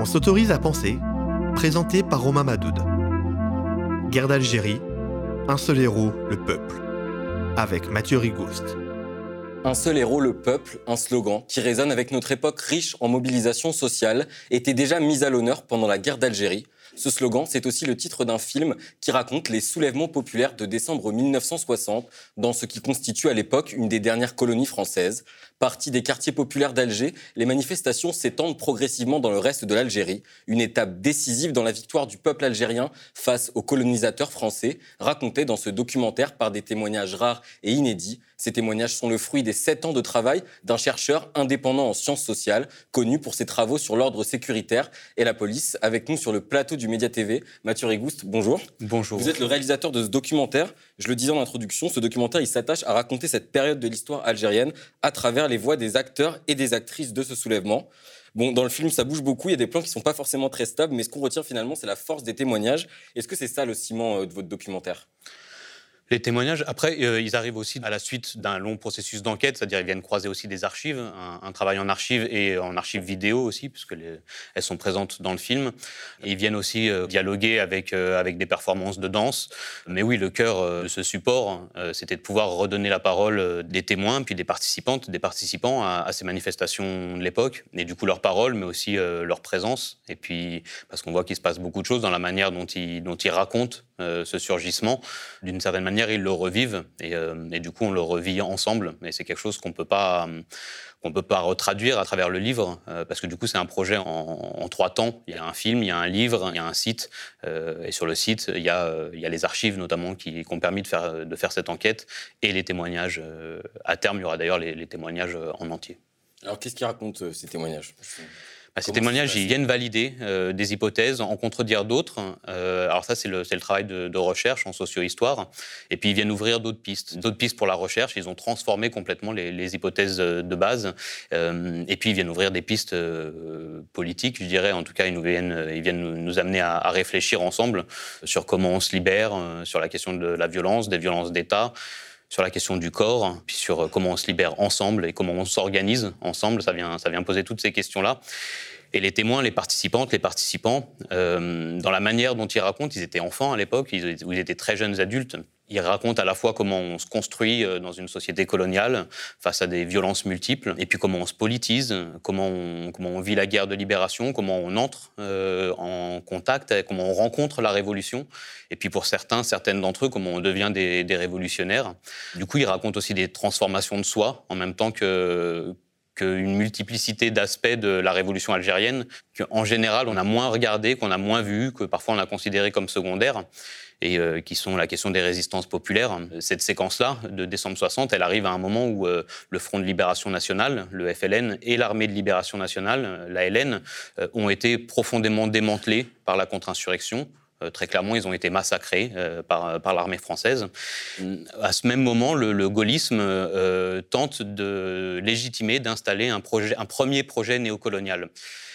On s'autorise à penser, présenté par Romain Madoud. Guerre d'Algérie, un seul héros, le peuple, avec Mathieu Rigouste. Un seul héros, le peuple, un slogan qui résonne avec notre époque riche en mobilisation sociale, était déjà mis à l'honneur pendant la guerre d'Algérie. Ce slogan, c'est aussi le titre d'un film qui raconte les soulèvements populaires de décembre 1960 dans ce qui constitue à l'époque une des dernières colonies françaises. Partie des quartiers populaires d'Alger, les manifestations s'étendent progressivement dans le reste de l'Algérie, une étape décisive dans la victoire du peuple algérien face aux colonisateurs français, racontée dans ce documentaire par des témoignages rares et inédits. Ces témoignages sont le fruit des sept ans de travail d'un chercheur indépendant en sciences sociales, connu pour ses travaux sur l'ordre sécuritaire et la police. Avec nous sur le plateau du Média TV, Mathieu Rigouste, bonjour. Bonjour. Vous êtes le réalisateur de ce documentaire. Je le disais en introduction, ce documentaire, il s'attache à raconter cette période de l'histoire algérienne à travers les voix des acteurs et des actrices de ce soulèvement. Dans le film, ça bouge beaucoup, il y a des plans qui sont pas forcément très stables, mais ce qu'on retient finalement, c'est la force des témoignages. Est-ce que c'est ça le ciment euh, de votre documentaire? Les témoignages, après, euh, ils arrivent aussi à la suite d'un long processus d'enquête, c'est-à-dire ils viennent croiser aussi des archives, un, travail en archives et en archives vidéo aussi, puisque les, elles sont présentes dans le film. ils viennent aussi euh, dialoguer avec, euh, avec des performances de danse. Mais oui, le cœur de ce support, c'était de pouvoir redonner la parole des témoins, puis des participantes, des participants à, ces manifestations de l'époque, et du coup leur parole, mais aussi leur présence. Et puis, parce qu'on voit qu'il se passe beaucoup de choses dans la manière dont ils, dont ils racontent ce surgissement, d'une certaine manière ils le revivent euh, et, du coup on le revit ensemble. Et c'est quelque chose qu'on peut pas qu'on peut pas retraduire à travers le livre euh, parce que du coup c'est un projet en, trois temps. Il y a un film, il y a un livre, il y a un site euh, et sur le site il y a, il y a les archives notamment qui, ont permis de faire de faire cette enquête et les témoignages. à terme il y aura d'ailleurs les, les témoignages en entier. Alors qu'est-ce qui raconte ces témoignages? Bah, ces témoignages, ils viennent valider euh, des hypothèses, en contredire d'autres. Euh, alors ça, c'est le, le, travail de, de, recherche en socio-histoire. Et puis, ils viennent ouvrir d'autres pistes. D'autres pistes pour la recherche. Ils ont transformé complètement les, les hypothèses euh, de base. Euh, et puis, ils viennent ouvrir des pistes euh, politiques, je dirais. En tout cas, ils, nous viennent, ils viennent nous amener à, à, réfléchir ensemble sur comment on se libère, sur la question de la violence, des violences d'État sur la question du corps, puis sur euh, comment on se libère ensemble et comment on s'organise ensemble. Ça vient, ça vient poser toutes ces questions-là. Et les témoins, les participantes, les participants, euh, dans la manière dont ils racontent, ils étaient enfants à l'époque, ils, ils étaient très jeunes adultes, il raconte à la fois comment on se construit euh, dans une société coloniale face à des violences multiples, et puis comment on se politise, comment on, comment on vit la guerre de libération, comment on entre euh, en contact, comment on rencontre la révolution, et puis pour certains, certaines d'entre eux, comment on devient des, des révolutionnaires. Du coup, il raconte aussi des transformations de soi, en même temps que qu'une multiplicité d'aspects de la révolution algérienne qu'en général on a moins regardé, qu'on a moins vu, que parfois on a considéré comme secondaire et euh, qui sont la question des résistances populaires. Cette séquence-là, de décembre 60, elle arrive à un moment où euh, le Front de Libération Nationale, le FLN, et l'Armée de Libération Nationale, la LN, euh, ont été profondément démantelés par la contre-insurrection. Très clairement, ils ont été massacrés par, par l'armée française. À ce même moment, le, gaullisme tente de légitimer, d'installer un, un premier projet néocolonial.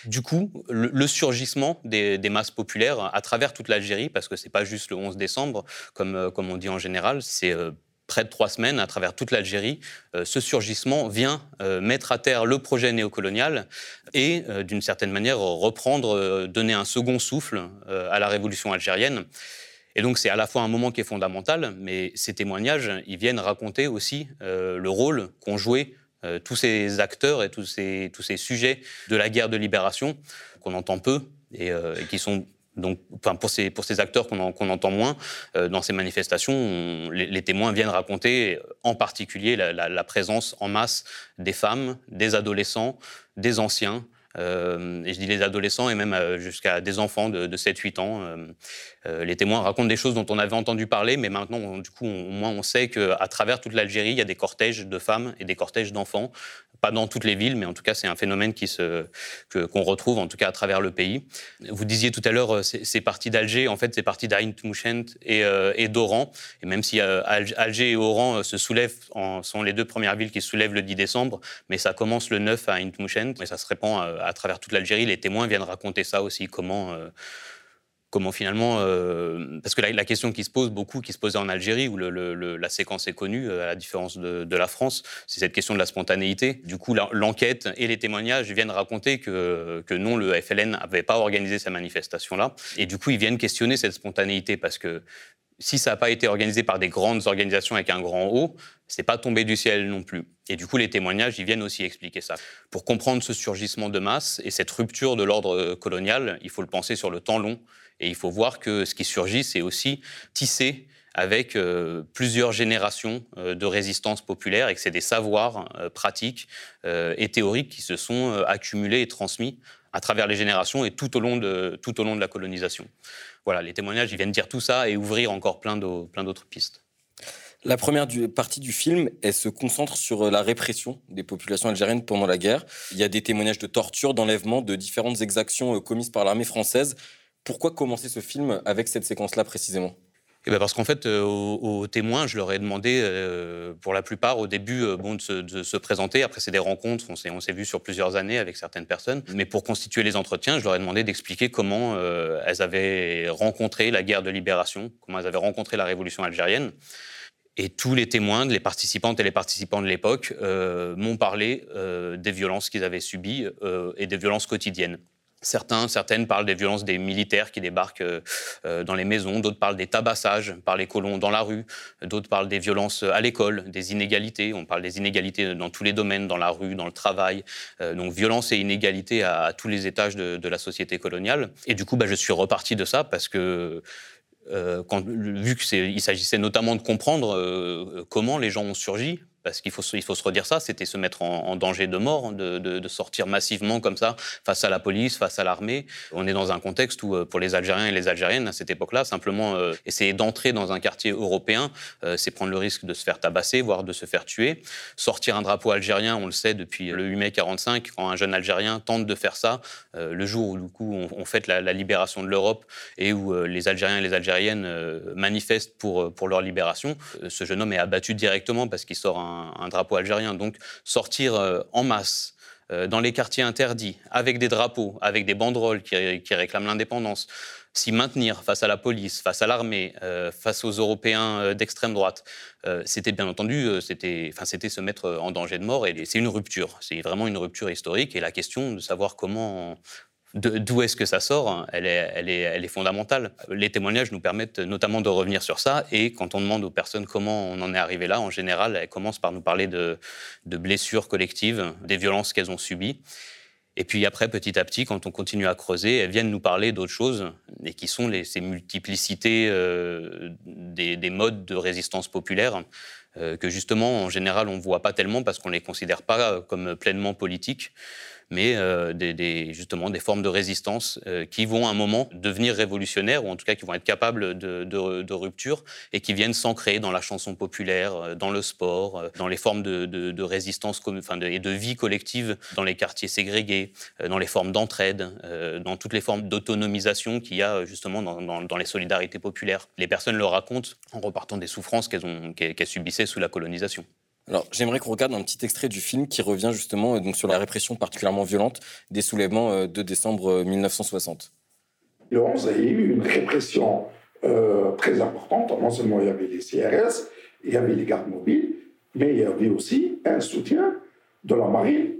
Du coup, le, surgissement des, masses populaires à travers toute l'Algérie, parce que c'est pas juste le 11 décembre, comme, euh, comme on dit en général, c'est euh, près de trois semaines à travers toute l'Algérie, euh, ce surgissement vient mettre à terre le projet néocolonial et, d'une certaine manière, reprendre, donner un second souffle à la révolution algérienne. Et donc c'est à la fois un moment qui est fondamental, mais ces témoignages, ils viennent raconter aussi le rôle qu'ont joué euh, tous ces acteurs et tous ces, tous ces sujets de la guerre de libération qu'on entend peu et, euh, qui sont donc, pour, ces, pour ces acteurs qu'on entend moins euh, dans ces manifestations, les, témoins viennent raconter en particulier la, présence en masse des femmes, des adolescents, des anciens, euh, et je dis les adolescents et même euh, jusqu'à des enfants de, de 7-8 ans. Euh, les témoins racontent des choses dont on avait entendu parler, mais maintenant, du coup, au moins, on sait qu'à travers toute l'Algérie, il y a des cortèges de femmes et des cortèges d'enfants pas dans toutes les villes, mais en tout cas, c'est un phénomène qui se, qu'on retrouve en tout cas à travers le pays. Vous disiez tout à l'heure, c'est parti d'Alger, en fait, c'est parti d'Ain Tmouchent et, et d'Oran. Et même si Alger et Oran se soulèvent, en, sont les deux premières villes qui se soulèvent le 10 décembre, mais ça commence le 9 à Ain Tmouchent et ça se répand à travers toute l'Algérie. Les témoins viennent raconter ça aussi, comment, euh, comment finalement, euh, parce que la, question qui se pose beaucoup, qui se posait en Algérie, où la séquence est connue, à la différence de, la France, c'est cette question de la spontanéité. Du coup, l'enquête et les témoignages viennent raconter que, que non, le FLN n'avait pas organisé sa manifestation-là. Et du coup, ils viennent questionner cette spontanéité parce que si ça n'a pas été organisé par des grandes organisations avec un grand O, c'est pas tombé du ciel non plus. Et du coup, les témoignages, ils viennent aussi expliquer ça. Pour comprendre ce surgissement de masse et cette rupture de l'ordre euh, colonial, il faut le penser sur le temps long. Et il faut voir que ce qui surgit, c'est aussi tissé avec euh, plusieurs générations euh, de résistance populaire et que c'est des savoirs pratiques et théoriques qui se sont accumulés et transmis à travers les générations et tout au long de, tout au long de la colonisation. Voilà, les témoignages, ils viennent dire tout ça et ouvrir encore plein d'autres pistes. La première partie du film, elle se concentre sur euh, la répression des populations algériennes pendant la guerre. Il y a des témoignages de torture, d'enlèvement, de différentes exactions euh, commises par l'armée française. Pourquoi commencer ce film avec cette séquence-là précisément? Eh ben parce qu'en fait, euh, aux, témoins, je leur ai demandé, euh, pour la plupart, au début, euh, de se, présenter. Après, c'est des rencontres, on s'est, on s'est vu sur plusieurs années avec certaines personnes. Mais pour constituer les entretiens, je leur ai demandé d'expliquer comment elles avaient rencontré la guerre de libération, comment elles avaient rencontré la révolution algérienne. Et tous les témoins, les participantes et les participants de l'époque, m'ont parlé des violences qu'ils avaient subies et des violences quotidiennes. Certains, certaines parlent des violences des militaires qui débarquent euh, euh, dans les maisons, d'autres parlent des tabassages par les colons dans la rue, d'autres parlent des violences à l'école, des inégalités. On parle des inégalités dans tous les domaines, dans la rue, dans le travail. Euh, donc violence et inégalité à, tous les étages de, la société coloniale. Et du coup, bah, je suis reparti de ça parce que vu qu'il s'agissait notamment de comprendre comment les gens ont surgi, parce qu'il faut, se redire ça, c'était se mettre en, danger de mort, de, de, sortir massivement comme ça face à la police, face à l'armée. On est dans un contexte où, euh, pour les Algériens et les Algériennes, à cette époque-là, simplement euh, essayer d'entrer dans un quartier européen, euh, c'est prendre le risque de se faire tabasser, voire de se faire tuer. Sortir un drapeau algérien, on le sait depuis le 8 mai 45, quand un jeune Algérien tente de faire ça, le jour où du coup on, fête la, la, libération de l'Europe et où les Algériens et les Algériennes manifestent pour, pour leur libération, ce jeune homme est abattu directement parce qu'il sort un un, drapeau algérien. Donc sortir euh, en masse euh, dans les quartiers interdits, avec des drapeaux, avec des banderoles qui, réclament l'indépendance, s'y maintenir face à la police, face à l'armée, euh, face aux Européens d'extrême droite, c'était bien entendu, c'était, c'était se mettre en danger de mort. Et c'est une rupture, c'est vraiment une rupture historique. Et la question de savoir comment D'où est-ce que ça sort hein, elle est, fondamentale. Les témoignages nous permettent notamment de revenir sur ça. Et quand on demande aux personnes comment on en est arrivé là, en général, elles commencent par nous parler de, blessures collectives, des violences qu'elles ont subies. Et puis après, petit à petit, quand on continue à creuser, elles viennent nous parler d'autres choses, et qui sont ces multiplicités euh, des, des, modes de résistance populaire, euh, que justement, en général, on ne voit pas tellement parce qu'on ne les considère pas comme pleinement politiques mais euh, des, justement des formes de résistance euh, qui vont à un moment devenir révolutionnaires, ou en tout cas qui vont être capables de, rupture, et qui viennent s'ancrer dans la chanson populaire, euh, dans le sport, dans les formes de, résistance enfin et de vie collective dans les quartiers ségrégés, dans les formes d'entraide, dans toutes les formes d'autonomisation qu'il y a justement dans, les solidarités populaires. Les personnes le racontent en repartant des souffrances qu'elles subissaient sous la colonisation. Alors, j'aimerais qu'on regarde un petit extrait du film qui revient justement euh, donc, sur la répression particulièrement violente des soulèvements euh, de décembre 1960. Le 11, il y a eu une répression euh, très importante. Non seulement il y avait les CRS, il y avait les gardes mobiles, mais il y avait aussi un soutien de la marine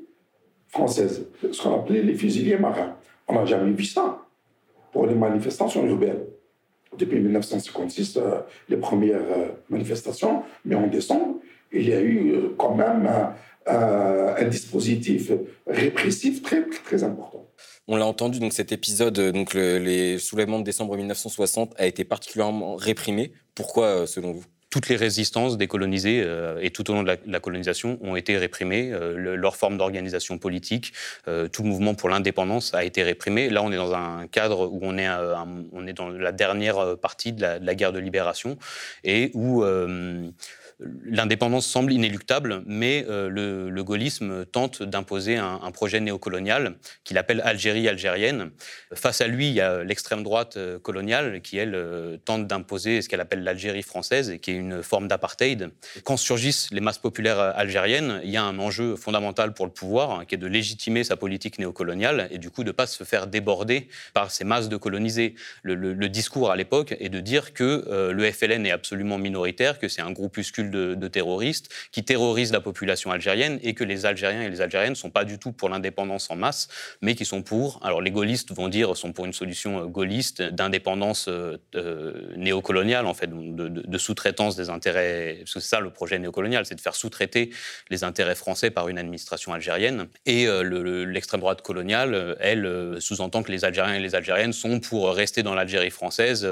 française, ce qu'on appelait les fusiliers marins. On n'a jamais vu ça pour les manifestations urbaines. Depuis 1956, les premières manifestations, mais en décembre, il y a eu euh, quand même un, dispositif répressif très, très important. On l'a entendu, donc cet épisode, euh, donc les soulèvements de décembre 1960, a été particulièrement réprimé. Pourquoi, euh, selon vous? Toutes les résistances décolonisées et tout au long de la, colonisation ont été réprimées. leur forme d'organisation politique, tout le mouvement pour l'indépendance a été réprimé. Là, on est dans un cadre où on est, on est dans la dernière partie de la, guerre de libération et où l'indépendance semble inéluctable, mais euh, le, gaullisme tente d'imposer un, projet néocolonial qu'il appelle Algérie algérienne. Face à lui, il y a l'extrême droite euh, coloniale qui, elle, euh, tente d'imposer ce qu'elle appelle l'Algérie française, et qui est une forme d'apartheid. Quand surgissent les masses populaires algériennes, il y a un enjeu fondamental pour le pouvoir, hein, qui est de légitimer sa politique néocoloniale et du coup de ne pas se faire déborder par ces masses de colonisés. Le, discours à l'époque est de dire que le FLN est absolument minoritaire, que c'est un groupuscule de, terroristes qui terrorisent la population algérienne et que les Algériens et les Algériennes ne sont pas du tout pour l'indépendance en masse, mais qui sont pour, alors les gaullistes vont dire, sont pour une solution euh, gaulliste d'indépendance euh, euh, néocoloniale, en fait, de, sous-traitance des intérêts, parce que c'est ça le projet néocolonial, c'est de faire sous-traiter les intérêts français par une administration algérienne. Et l'extrême droite coloniale, elle, sous-entend que les Algériens et les Algériennes sont pour rester dans l'Algérie française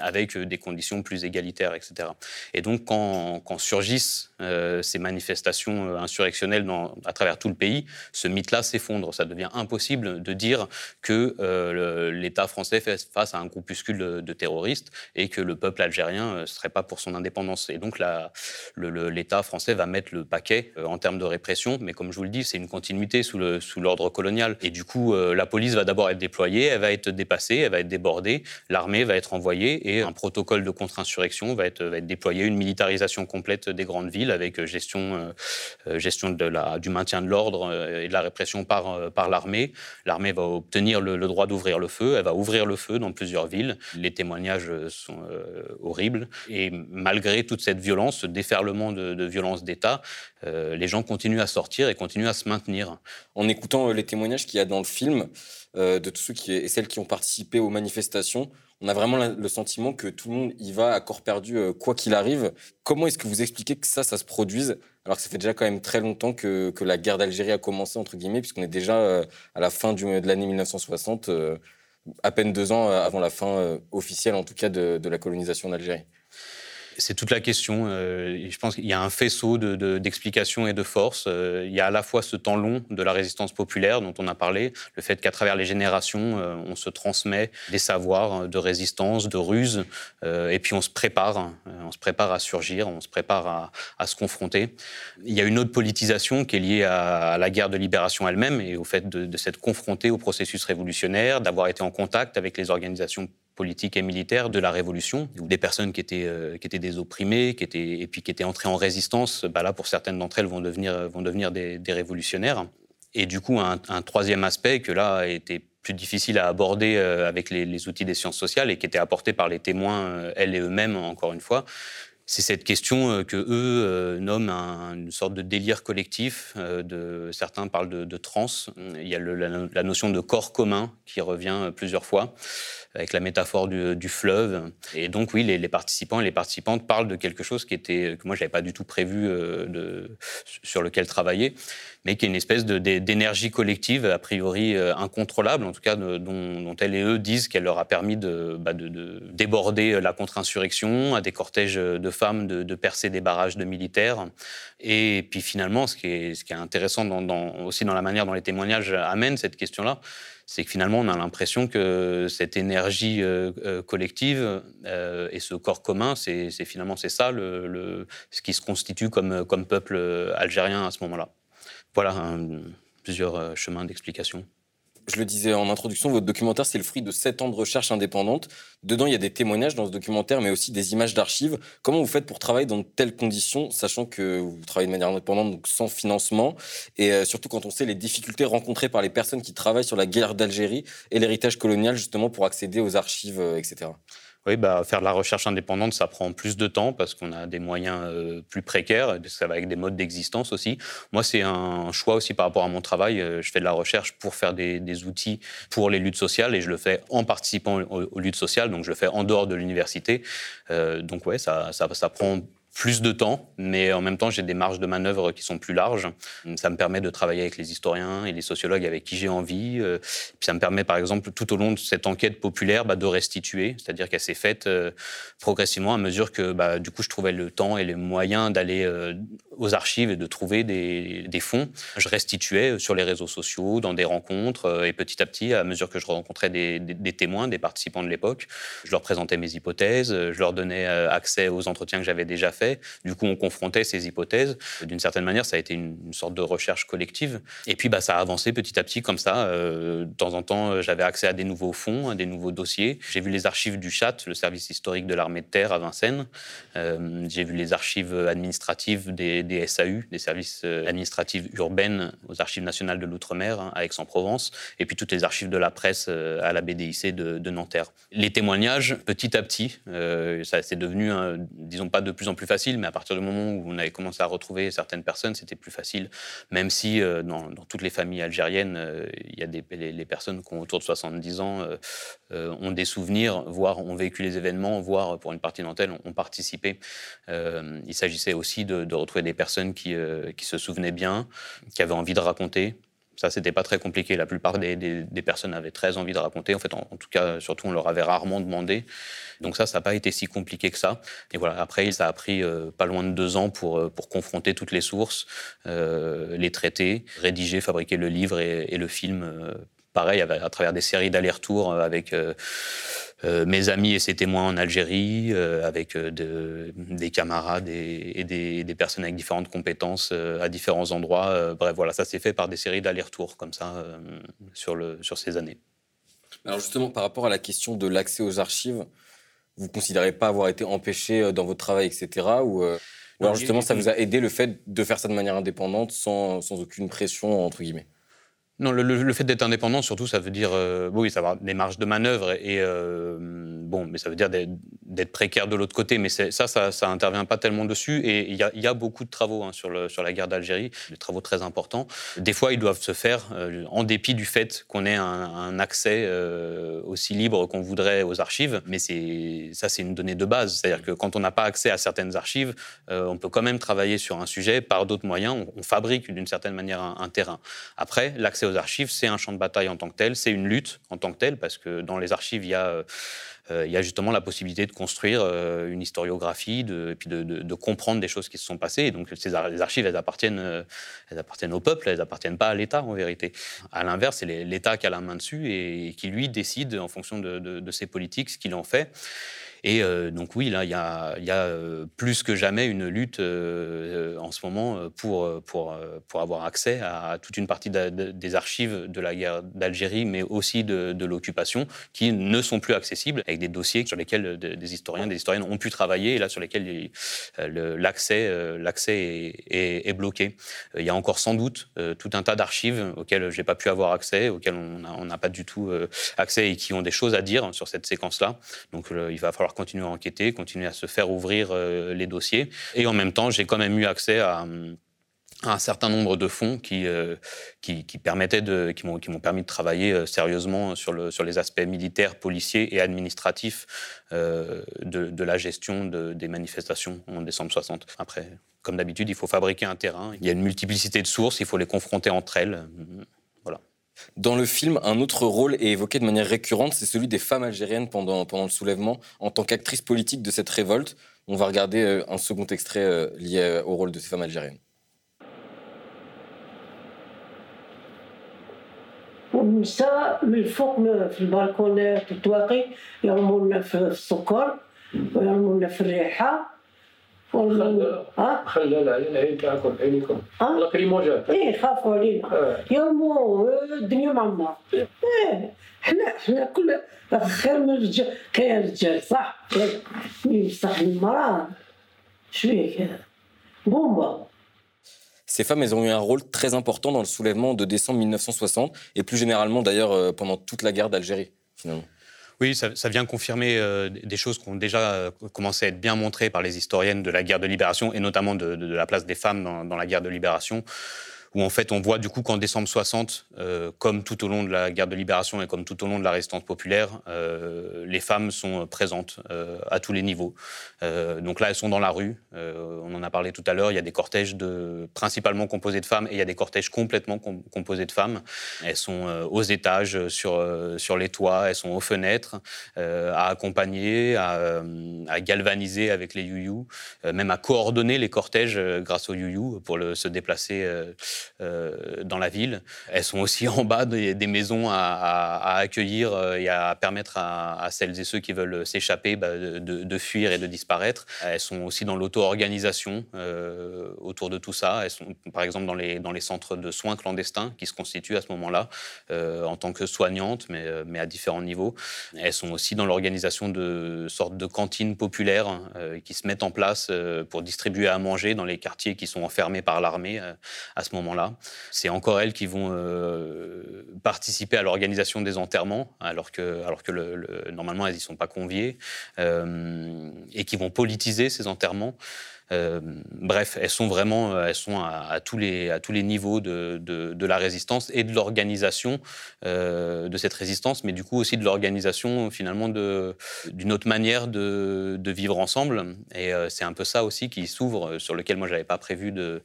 avec des conditions plus égalitaires, etc. Et donc, quand quand, surgissent euh, ces manifestations euh, insurrectionnelles à travers tout le pays, ce mythe-là s'effondre. Ça devient impossible de dire que euh, l'État français fait face à un groupuscule de, terroristes et que le peuple algérien ne serait pas pour son indépendance. Et donc l'État français va mettre le paquet en termes de répression, mais comme je vous le dis, c'est une continuité sous l'ordre colonial. Et du coup, la police va d'abord être déployée, elle va être dépassée, elle va être débordée, l'armée va être envoyée et un protocole de contre-insurrection va être déployé, une militarisation complète des grandes villes avec euh, gestion, euh, euh, gestion de du maintien de l'ordre et de la répression par, par l'armée. L'armée va obtenir le, droit d'ouvrir le feu, elle va ouvrir le feu dans plusieurs villes. Les témoignages sont horribles et malgré toute cette violence, ce déferlement de, violence d'État, les gens continuent à sortir et continuent à se maintenir. En écoutant les témoignages qu'il y a dans le film, de tous ceux qui, et celles qui ont participé aux manifestations, on a vraiment le sentiment que tout le monde y va à corps perdu, euh, quoi qu'il arrive. Comment est-ce que vous expliquez que ça, ça se produise, alors que ça fait déjà quand même très longtemps que, la guerre d'Algérie a commencé, entre guillemets, puisqu'on est déjà euh, à la fin de l'année 1960, euh, à peine deux ans avant la fin officielle, en tout cas, de la colonisation d'Algérie c'est toute la question. Euh, je pense qu'il y a un faisceau d'explications et de forces. Euh, il y a à la fois ce temps long de la résistance populaire dont on a parlé, le fait qu'à travers les générations, euh, on se transmet des savoirs de résistance, de ruse, et puis on se prépare, on se prépare à surgir, on se prépare à, se confronter. Il y a une autre politisation qui est liée à, la guerre de libération elle-même et au fait de, de s'être confronté au processus révolutionnaire, d'avoir été en contact avec les organisations politique et militaire de la Révolution, ou des personnes qui étaient, euh, qui étaient des opprimés, qui étaient, et puis qui étaient entrées en résistance, bah là, pour certaines d'entre elles, vont devenir, vont devenir des, révolutionnaires. Et du coup, un, troisième aspect que là été plus difficile à aborder euh, avec les, outils des sciences sociales et qui était apporté par les témoins, euh, elles et eux-mêmes, encore une fois, c'est cette question que eux nomment une sorte de délire collectif. de, certains parlent de, de trans. Il y a la, notion de corps commun qui revient plusieurs fois avec la métaphore du, fleuve. Et donc, oui, les, participants et les participantes parlent de quelque chose qui était, que moi, je n'avais pas du tout prévu euh, sur lequel travailler, mais qui est une espèce d'énergie collective, a priori euh, incontrôlable, en tout cas, dont, elles et eux disent qu'elle leur a permis de, bah, de déborder la contre-insurrection, à des cortèges de femmes, de, percer des barrages de militaires. Et puis finalement, ce qui est, ce qui est intéressant aussi dans la manière dont les témoignages amènent cette question-là, c'est que finalement, on a l'impression que cette énergie euh, euh, collective euh, et ce corps commun, c'est finalement c'est ça le, ce qui se constitue comme, comme peuple algérien à ce moment-là. Voilà plusieurs chemins d'explication je le disais en introduction, votre documentaire, c'est le fruit de sept ans de recherche indépendante. Dedans, il y a des témoignages dans ce documentaire, mais aussi des images d'archives. Comment vous faites pour travailler dans de telles conditions, sachant que vous travaillez de manière indépendante, donc sans financement, et euh, surtout quand on sait les difficultés rencontrées par les personnes qui travaillent sur la guerre d'Algérie et l'héritage colonial, justement, pour accéder aux archives, euh, etc. Oui, bah, faire de la recherche indépendante, ça prend plus de temps parce qu'on a des moyens euh, plus précaires, ça va avec des modes d'existence aussi. Moi, c'est un choix aussi par rapport à mon travail. Euh, je fais de la recherche pour faire des, outils pour les luttes sociales et je le fais en participant aux, luttes sociales, donc je le fais en dehors de l'université. Euh, donc ouais, ça, ça, ça prend plus de temps, mais en même temps, j'ai des marges de manœuvre qui sont plus larges. Ça me permet de travailler avec les historiens et les sociologues avec qui j'ai envie. Euh, puis ça me permet, par exemple, tout au long de cette enquête populaire, bah, de restituer, c'est-à-dire qu'elle s'est faite euh, progressivement à mesure que, bah, du coup, je trouvais le temps et les moyens d'aller euh, aux archives et de trouver des, fonds. Je restituais sur les réseaux sociaux, dans des rencontres, et petit à petit, à mesure que je rencontrais des, des témoins, des participants de l'époque, je leur présentais mes hypothèses, je leur donnais accès aux entretiens que j'avais déjà faits Du coup, on confrontait ces hypothèses. D'une certaine manière, ça a été une, sorte de recherche collective. Et puis, bah, ça a avancé petit à petit comme ça. Euh, de temps en temps, j'avais accès à des nouveaux fonds, à des nouveaux dossiers. J'ai vu les archives du CHAT, le service historique de l'armée de terre à Vincennes. Euh, j'ai vu les archives administratives des, SAU, des services euh, administratifs urbaines aux archives nationales de l'outre-mer hein, à Aix-en-Provence. Et puis toutes les archives de la presse à la BDIC de, Nanterre. Les témoignages, petit à petit, ça c'est devenu, disons pas de plus en plus facile, mais à partir du moment où on avait commencé à retrouver certaines personnes, c'était plus facile, même si dans, dans, toutes les familles algériennes, il y a des, les, personnes qui ont autour de 70 ans ont des souvenirs, voire ont vécu les événements, voire pour une partie d'entre elles ont, participé. il s'agissait aussi de, retrouver des personnes qui, qui se souvenaient bien, qui avaient envie de raconter, ça, c'était pas très compliqué. La plupart des, personnes avaient très envie de raconter. En fait, en, tout cas, surtout, on leur avait rarement demandé. Donc ça, ça n'a pas été si compliqué que ça. Et voilà, après, ça a pris euh, pas loin de deux ans pour, euh, pour confronter toutes les sources, euh, les traiter, rédiger, fabriquer le livre et, le film. Pareil, à travers des séries d'allers-retours avec mes amis et ses témoins en Algérie, avec des camarades et, des, personnes avec différentes compétences à différents endroits. bref, voilà, ça s'est fait par des séries d'allers-retours comme ça sur, le, sur ces années. Alors justement, par rapport à la question de l'accès aux archives, vous considérez pas avoir été empêché euh, dans votre travail, etc. Ou, euh, ou alors justement, ça vous a aidé le fait de faire ça de manière indépendante, sans, sans aucune pression, entre guillemets? Non, le, fait d'être indépendant, surtout, ça veut dire, euh, oui, ça va avoir des marges de manœuvre, et, euh, bon, mais ça veut dire d'être précaire de l'autre côté, mais ça, ça, ça intervient pas tellement dessus, et il y, a beaucoup de travaux hein, sur, la guerre d'Algérie, des travaux très importants. Des fois, ils doivent se faire euh, en dépit du fait qu'on ait un, accès aussi libre qu'on voudrait aux archives, mais ça, c'est une donnée de base, c'est-à-dire que quand on n'a pas accès à certaines archives, on peut quand même travailler sur un sujet par d'autres moyens, on, fabrique d'une certaine manière un, un terrain. Après, l'accès aux archives, c'est un champ de bataille en tant que tel, c'est une lutte en tant que telle, parce que dans les archives, il y a, euh, a justement la possibilité de construire euh, une historiographie, de, puis de, de, comprendre des choses qui se sont passées. Et donc, ces les archives, elles appartiennent, euh, elles appartiennent au peuple, elles appartiennent pas à l'État, en vérité. À l'inverse, c'est l'État qui a la main dessus et, qui, lui, décide, en fonction de, ses politiques, ce qu'il en fait. Et euh, donc oui, là, il y a, euh, plus que jamais une lutte euh, en ce moment pour, avoir accès à toute une partie des archives de la guerre d'Algérie, mais aussi de, l'occupation, qui ne sont plus accessibles, avec des dossiers sur lesquels des historiens, des historiennes ont pu travailler, et là sur lesquels l'accès l'accès est, bloqué. Il y a encore sans doute tout un tas d'archives auxquelles j'ai pas pu avoir accès, auxquelles on n'a pas du tout accès et qui ont des choses à dire sur cette séquence-là. Donc il va falloir continuer à enquêter, continuer à se faire ouvrir euh, les dossiers. Et en même temps, j'ai quand même eu accès à, un certain nombre de fonds qui, euh, qui, permettaient de, qui m'ont, qui m'ont permis de travailler euh, sérieusement sur, le, sur les aspects militaires, policiers et administratifs de, la gestion de, des manifestations en décembre 60. Après, comme d'habitude, il faut fabriquer un terrain. Il y a une multiplicité de sources, il faut les confronter entre elles. Voilà. Dans le film, un autre rôle est évoqué de manière récurrente, c'est celui des femmes algériennes pendant, pendant le soulèvement, en tant qu'actrice politique de cette révolte. On va regarder euh, un second extrait euh, lié euh, au rôle de ces femmes algériennes. خلال ها خلال علينا العين تاعكم عينيكم والله كريموجات ايه خافوا علينا آه. يرموا الدنيا معمرة ايه احنا احنا كل خير من الرجال كاين رجال صح بصح المرأة شويه بومبا Ces femmes, elles ont eu un rôle très important dans le soulèvement de décembre 1960 et plus généralement d'ailleurs euh, pendant toute la guerre d'Algérie, finalement. Oui, ça, vient confirmer euh, des choses qui ont déjà euh, commencé à être bien montrées par les historiennes de la guerre de libération et notamment de, la place des femmes dans, dans la guerre de libération où en fait on voit du coup qu'en décembre 60, euh, comme tout au long de la guerre de libération et comme tout au long de la résistance populaire, euh, les femmes sont présentes euh, à tous les niveaux. donc là, elles sont dans la rue. on en a parlé tout à l'heure. Il y a des cortèges principalement composés de femmes et il y a des cortèges complètement composés de femmes. Elles sont aux étages, sur, sur les toits, elles sont aux fenêtres, à accompagner, à, galvaniser avec les youyou, même à coordonner les cortèges grâce aux youyou pour se déplacer dans la ville. Elles sont aussi en bas des, maisons à, accueillir et à permettre à, celles et ceux qui veulent s'échapper bah, de, fuir et de disparaître. Elles sont aussi dans l'auto-organisation autour de tout ça. Elles sont par exemple dans les, centres de soins clandestins qui se constituent à ce moment-là en tant que soignantes, mais, à différents niveaux. Elles sont aussi dans l'organisation de sortes de cantines populaires qui se mettent en place pour distribuer à manger dans les quartiers qui sont enfermés par l'armée euh, à ce moment-là. C'est encore elles qui vont euh, participer à l'organisation des enterrements, alors que, alors que normalement elles n'y sont pas conviées, euh, et qui vont politiser ces enterrements. Euh, bref, elles sont vraiment euh, elles sont à, tous, les, niveaux de, la résistance et de l'organisation euh, de cette résistance, mais du coup aussi de l'organisation finalement d'une autre manière de, vivre ensemble. Et c'est un peu ça aussi qui s'ouvre, sur lequel moi je n'avais pas prévu de,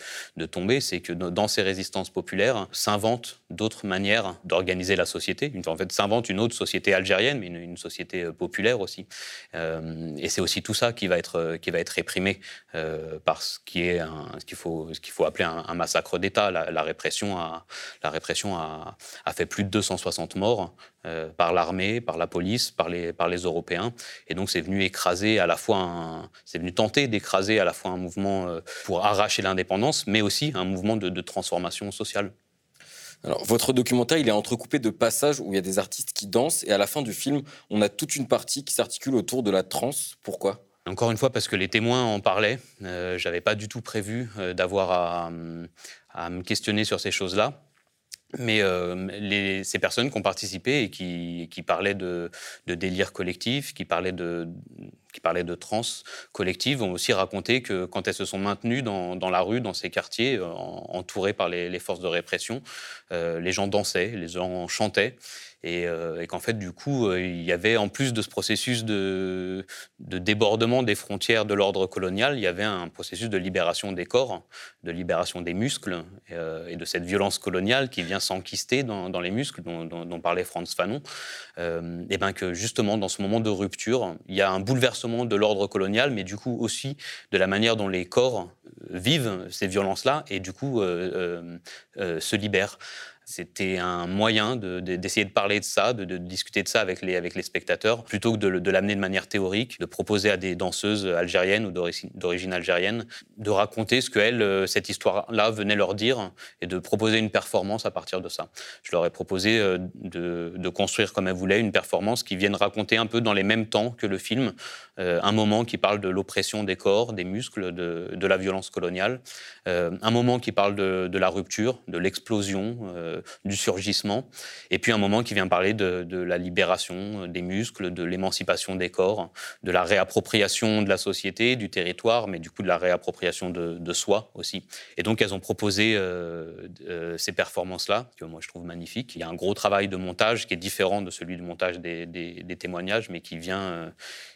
tomber, c'est que dans ces résistances populaires s'inventent d'autres manières d'organiser la société. En fait, s'invente une autre société algérienne, mais une, société populaire aussi. et c'est aussi tout ça qui va être, réprimé. Par ce qu'il faut, qu'il faut appeler un, massacre d'État. La, répression, a, la répression a, fait plus de 260 morts euh, par l'armée, par la police, par les, par les Européens. Et donc c'est venu écraser à la fois, c'est venu tenter d'écraser à la fois un mouvement euh, pour arracher l'indépendance, mais aussi un mouvement de, de transformation sociale. Alors, votre documentaire, il est entrecoupé de passages où il y a des artistes qui dansent, et à la fin du film, on a toute une partie qui s'articule autour de la trance. Pourquoi? Encore une fois, parce que les témoins en parlaient, euh, je n'avais pas du tout prévu euh, d'avoir à, me questionner sur ces choses-là. Mais euh, ces personnes qui ont participé et qui, parlaient de, délire collectif, qui parlaient de, trans collective, ont aussi raconté que quand elles se sont maintenues dans, la rue, dans ces quartiers, entourées par les, les, forces de répression, les gens dansaient, les gens chantaient. Euh, et, qu'en fait, du coup, euh, il y avait, en plus de ce processus de, débordement des frontières de l'ordre colonial, il y avait un processus de libération des corps, de libération des muscles, euh, et de cette violence coloniale qui vient s'enquister dans, les muscles, dont, parlait Franz Fanon, et bien que justement, dans ce moment de rupture, il y a un bouleversement de l'ordre colonial, mais du coup aussi de la manière dont les corps vivent ces violences-là, et du coup se libèrent. C'était un moyen d'essayer de, parler de ça, de, discuter de ça avec les, spectateurs, plutôt que de, l'amener de manière théorique, de proposer à des danseuses algériennes ou d'origine algérienne de raconter ce que euh, cette histoire-là venait leur dire et de proposer une performance à partir de ça. Je leur ai proposé euh, de, construire comme elles voulaient une performance qui vienne raconter un peu dans les mêmes temps que le film, euh, un moment qui parle de l'oppression des corps, des muscles, de, la violence coloniale, un moment qui parle de, la rupture, de l'explosion du surgissement, et puis un moment qui vient parler de, la libération des muscles, de l'émancipation des corps, de la réappropriation de la société, du territoire, mais du coup de la réappropriation de, soi aussi. Et donc elles ont proposé euh, euh, ces performances-là, que moi je trouve magnifiques. Il y a un gros travail de montage qui est différent de celui du montage des, témoignages, mais qui vient, euh,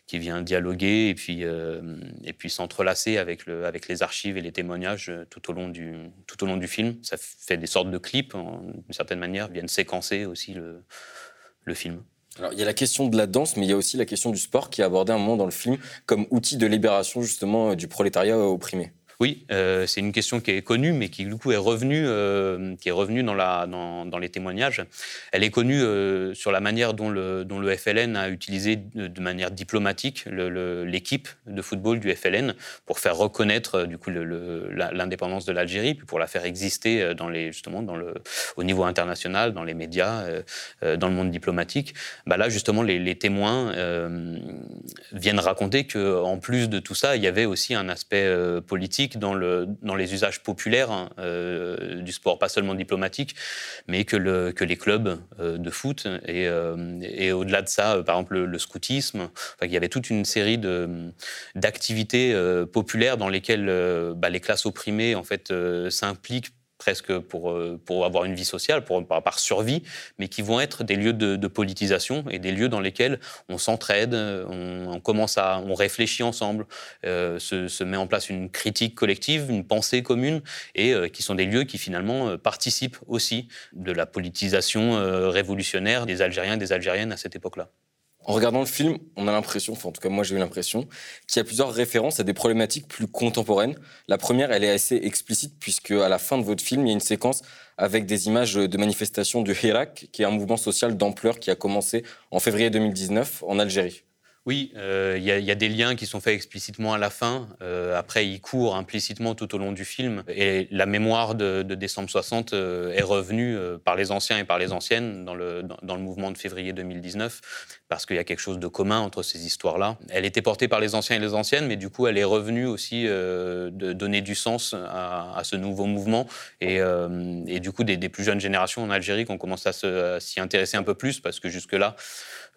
qui vient dialoguer et puis, et puis s'entrelacer avec, le, avec les archives et les témoignages tout au, long du, tout au long du film. Ça fait des sortes de clips d'une certaine manière, viennent séquencer aussi le, le film. Alors, il y a la question de la danse, mais il y a aussi la question du sport qui est abordée un moment dans le film comme outil de libération justement du prolétariat opprimé. Oui, euh, c'est une question qui est connue, mais qui du coup est revenue, euh, qui est revenue dans, les témoignages. Elle est connue euh, sur la manière dont le, FLN a utilisé de, manière diplomatique l'équipe de football du FLN pour faire reconnaître du coup l'indépendance de l'Algérie, puis pour la faire exister justement au niveau international, dans les médias, dans le monde diplomatique. Bah là, justement, les, les témoins viennent raconter que en plus de tout ça, il y avait aussi un aspect politique dans, le, dans les usages populaires hein, euh, du sport, pas seulement diplomatique, mais que, le, que les clubs euh, de foot. Et, euh, et au-delà de ça, par exemple le, scoutisme, il y avait toute une série d'activités populaires dans lesquelles bah, les classes opprimées en fait s'impliquent presque pour, euh, pour avoir une vie sociale, pour, par, survie, mais qui vont être des lieux de, politisation et des lieux dans lesquels on s'entraide, on, commence à, on réfléchit ensemble, euh, se, met en place une critique collective, une pensée commune, et euh, qui sont des lieux qui finalement participent aussi de la politisation révolutionnaire des Algériens et des Algériennes à cette époque-là. En regardant le film, on a l'impression, enfin en tout cas moi j'ai eu l'impression, qu'il y a plusieurs références à des problématiques plus contemporaines. La première, elle est assez explicite puisque à la fin de votre film, il y a une séquence avec des images de manifestations du Hirak, qui est un mouvement social d'ampleur qui a commencé en février 2019 en Algérie. Oui, euh, il y, a des liens qui sont faits explicitement à la fin. Euh, après, ils courent implicitement tout au long du film. Et la mémoire de, décembre 60 euh, est revenue par les anciens et par les anciennes dans le, dans, le mouvement de février 2019, parce qu'il y a quelque chose de commun entre ces histoires-là. Elle était portée par les anciens et les anciennes, mais du coup, elle est revenue aussi de donner du sens à, ce nouveau mouvement. Et, du coup, des, plus jeunes générations en Algérie qui ont commencé à s'y intéresser un peu plus, parce que jusque-là,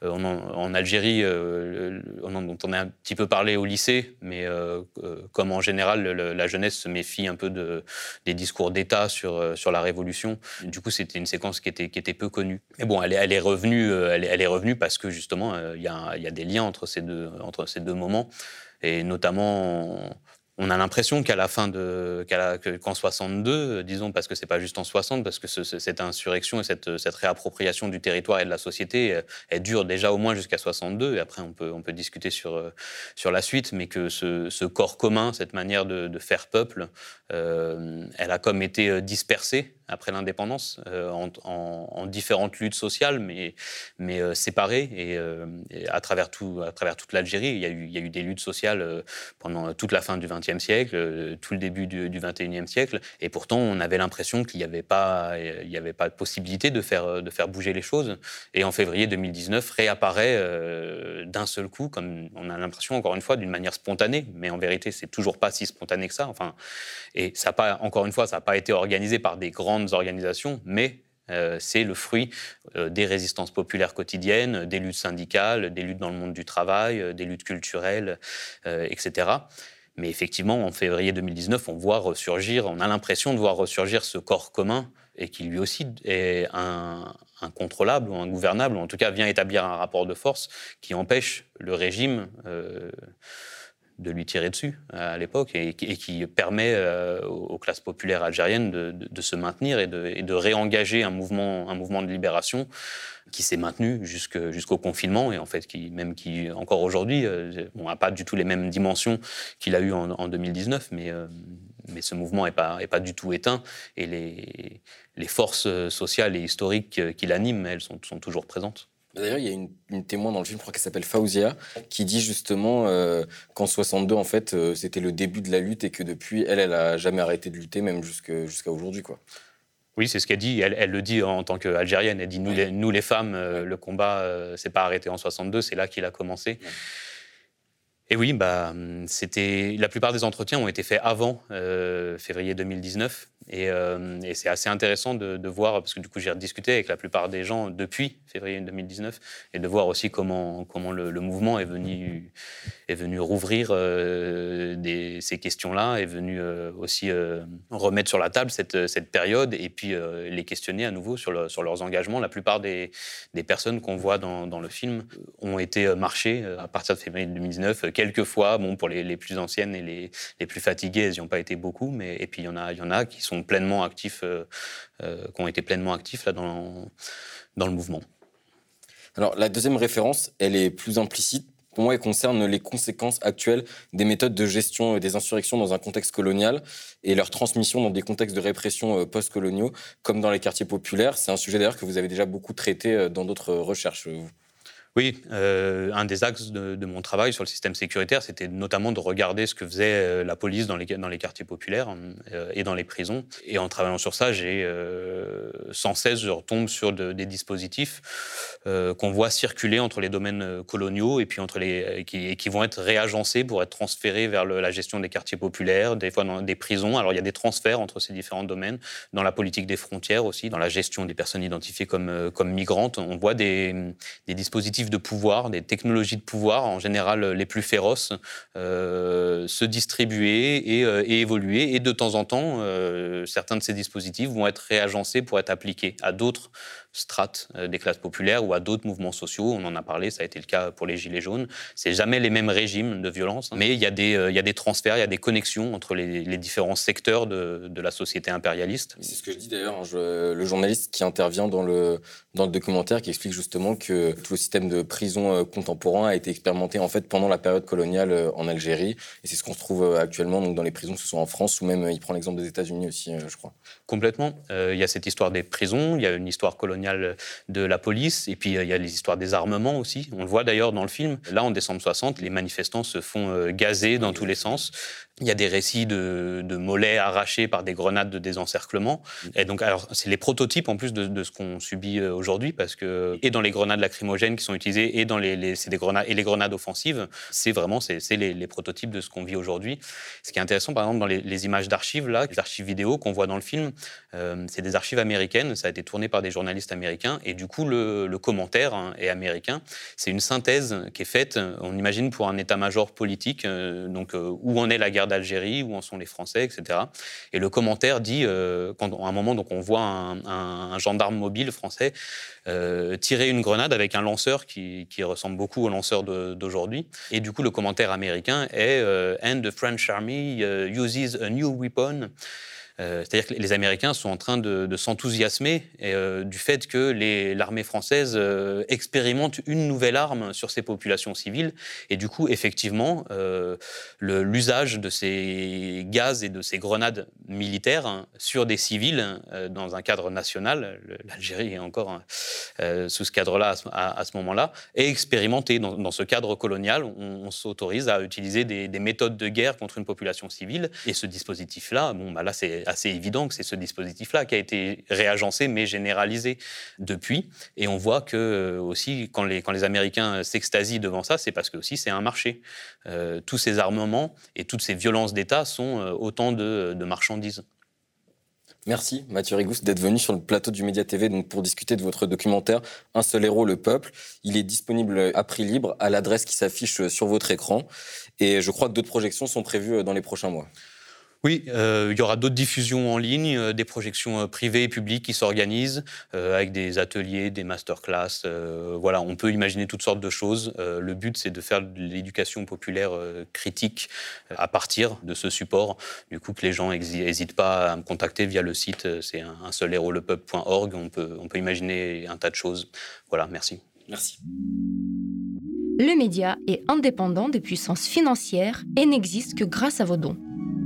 euh, en, Algérie, euh, on en, dont on a un petit peu parlé au lycée, mais euh, comme en général, la jeunesse se méfie un peu de, des discours d'État sur, sur la Révolution. Du coup, c'était une séquence qui était, qui était peu connue. Mais bon, elle est, elle est revenue, elle elle est revenue parce que justement, il y a, y, a, des liens entre ces deux, entre ces deux moments, et notamment on a l'impression qu'à la fin de qu'en 62, disons parce que c'est pas juste en 60, parce que cette insurrection et cette, réappropriation du territoire et de la société, euh, elle, dure déjà au moins jusqu'à 62. Et après, on peut discuter sur euh, sur la suite, mais que ce, corps commun, cette manière de, faire peuple, euh, elle a comme été dispersée après l'indépendance en, différentes luttes sociales, mais mais séparées et, à travers tout à travers toute l'Algérie, il y a eu des luttes sociales pendant toute la fin du XXe siècle, euh, tout le début du, XXIe siècle, et pourtant on avait l'impression qu'il n'y avait, pas, de possibilité de faire, bouger les choses. Et en février 2019, réapparaît euh, d'un seul coup, comme on a l'impression, encore une fois, d'une manière spontanée, mais en vérité, c'est toujours pas si spontané que ça. Enfin, et encore une fois, ça n'a pas été organisé par des grandes organisations, mais euh, c'est le fruit des résistances populaires quotidiennes, des luttes syndicales, des luttes dans le monde du travail, des luttes culturelles, etc. Mais effectivement, en février 2019, on voit ressurgir, on a l'impression de voir ressurgir ce corps commun et qui lui aussi est incontrôlable ou ingouvernable, ou en tout cas vient établir un rapport de force qui empêche le régime euh, de lui tirer dessus à l'époque et, qui permet euh, aux classes populaires algériennes de, se maintenir et de, réengager un mouvement, un mouvement de libération qui s'est maintenu jusqu'au confinement et en fait qui même qui encore aujourd'hui euh, n'a pas du tout les mêmes dimensions qu'il a eu en, 2019 mais euh, mais ce mouvement n'est pas, est pas du tout éteint et les, les forces sociales et historiques qui l'animent, elles sont, sont toujours présentes. D'ailleurs, il y a une, témoin dans le film, je crois qu'elle s'appelle Fauzia, qui dit justement euh, qu'en 62, en fait, euh, c'était le début de la lutte et que depuis, elle, elle a jamais arrêté de lutter, même jusqu'à aujourd'hui, quoi. Oui, c'est ce qu'elle dit. Elle, le dit en tant qu'Algérienne. Elle dit nous, les, nous, les femmes, euh, le combat s'est pas arrêté en 62, c'est là qu'il a commencé. Et oui, bah, c'était la plupart des entretiens ont été faits avant février 2019. Euh, et, c'est assez intéressant de, voir, parce que du coup j'ai discuté avec la plupart des gens depuis février 2019, et de voir aussi comment, comment le, mouvement est venu, est venu rouvrir euh, ces questions-là, est venu euh, aussi remettre sur la table cette, cette période, et puis les questionner à nouveau sur, sur leurs engagements. La plupart des, des personnes qu'on voit dans, dans, le film ont été marchées à partir de février 2019, quelques fois, bon, pour les, plus anciennes et les, les plus fatiguées, elles n'y ont pas été beaucoup, mais et puis il y en a, y en a qui sont pleinement actifs, euh, euh, qui ont été pleinement actifs là, dans, dans le mouvement. Alors la deuxième référence, elle est plus implicite. Pour moi, elle concerne les conséquences actuelles des méthodes de gestion des insurrections dans un contexte colonial et leur transmission dans des contextes de répression euh, post-coloniaux, comme dans les quartiers populaires. C'est un sujet d'ailleurs que vous avez déjà beaucoup traité dans d'autres recherches. Oui, euh, un des axes de, mon travail sur le système sécuritaire, c'était notamment de regarder ce que faisait euh, la police dans les, quartiers populaires euh, et dans les prisons. Et en travaillant sur ça, j'ai sans cesse, je retombe sur des dispositifs qu'on voit circuler entre les domaines coloniaux et puis entre les qui, vont être réagencés pour être transférés vers la gestion des quartiers populaires, des fois dans des prisons. Alors il y a des transferts entre ces différents domaines, dans la politique des frontières aussi, dans la gestion des personnes identifiées comme, migrantes. On voit des dispositifs de pouvoir, des technologies de pouvoir, en général les plus féroces, euh, se distribuer euh, et, évoluer. Et de temps en temps, euh, certains de ces dispositifs vont être réagencés pour être appliqués à d'autres strates des classes populaires ou à d'autres mouvements sociaux. On en a parlé, ça a été le cas pour les Gilets jaunes. C'est jamais les mêmes régimes de violence, hein. mais il y, a des, il y a des transferts, il y a des connexions entre les, différents secteurs de, de, la société impérialiste. C'est ce que je dis d'ailleurs, hein, le journaliste qui intervient dans le, dans le documentaire qui explique justement que tout le système de prison contemporain a été expérimenté en fait pendant la période coloniale en Algérie. Et c'est ce qu'on se trouve actuellement donc, dans les prisons, que ce soit en France ou même, il prend l'exemple des États-Unis aussi, je crois. Complètement. il y a cette histoire des prisons, il y a une histoire coloniale de la police, et puis il y a les histoires des armements aussi. On le voit d'ailleurs dans le film. Là, en décembre 60, les manifestants se font gazer dans tous les sens. Il y a des récits de, mollets arrachés par des grenades de désencerclement. Et donc, alors, c'est les prototypes en plus de, ce qu'on subit euh, aujourd'hui, parce que et dans les grenades lacrymogènes qui sont utilisées, et dans les, des grenades et les grenades offensives, c'est vraiment c'est, les, prototypes de ce qu'on vit aujourd'hui. Ce qui est intéressant, par exemple, dans les, images d'archives là, les archives vidéo qu'on voit dans le film, euh, c'est des archives américaines. Ça a été tourné par des journalistes américains, et du coup, le, commentaire hein, est américain. C'est une synthèse qui est faite, on imagine, pour un état-major politique, euh, donc où en est la guerre d'Algérie, où en sont les Français, etc. Et le commentaire dit, euh, à un moment, donc on voit un, gendarme mobile français euh, tirer une grenade avec un lanceur qui, ressemble beaucoup au lanceur d'aujourd'hui. Et du coup, le commentaire américain est euh, And the French Army uses a new weapon. Euh, c'est-à-dire que les Américains sont en train de, s'enthousiasmer euh, du fait que l'armée française euh, expérimente une nouvelle arme sur ces populations civiles. Et du coup, effectivement, l'usage de ces gaz et de ces grenades militaires hein, sur des civils dans un cadre national, l'Algérie est encore sous ce cadre-là à, ce moment-là, est expérimenté. Dans, ce cadre colonial, on, s'autorise à utiliser des, méthodes de guerre contre une population civile. Et ce dispositif-là, bon, bah là, c'est assez évident que c'est ce dispositif-là qui a été réagencé mais généralisé depuis. Et on voit que euh, aussi quand les, Américains s'extasient devant ça, c'est parce que aussi c'est un marché. Euh, tous ces armements et toutes ces violences d'État sont euh, autant de, marchandises. Merci Mathieu Rigous d'être venu sur le plateau du Média TV pour discuter de votre documentaire Un seul héros, le peuple. Il est disponible à prix libre à l'adresse qui s'affiche sur votre écran et je crois que d'autres projections sont prévues dans les prochains mois. Oui, euh, il y aura d'autres diffusions en ligne, euh, des projections euh, privées et publiques qui s'organisent avec des ateliers, des masterclass. voilà, on peut imaginer toutes sortes de choses. le but, c'est de faire de l'éducation populaire critique à partir de ce support. Du coup, que les gens n'hésitent pas à me contacter via le site, c'est un seul héros On peut, on peut imaginer un tas de choses. Voilà, merci. Merci. Le média est indépendant des puissances financières et n'existe que grâce à vos dons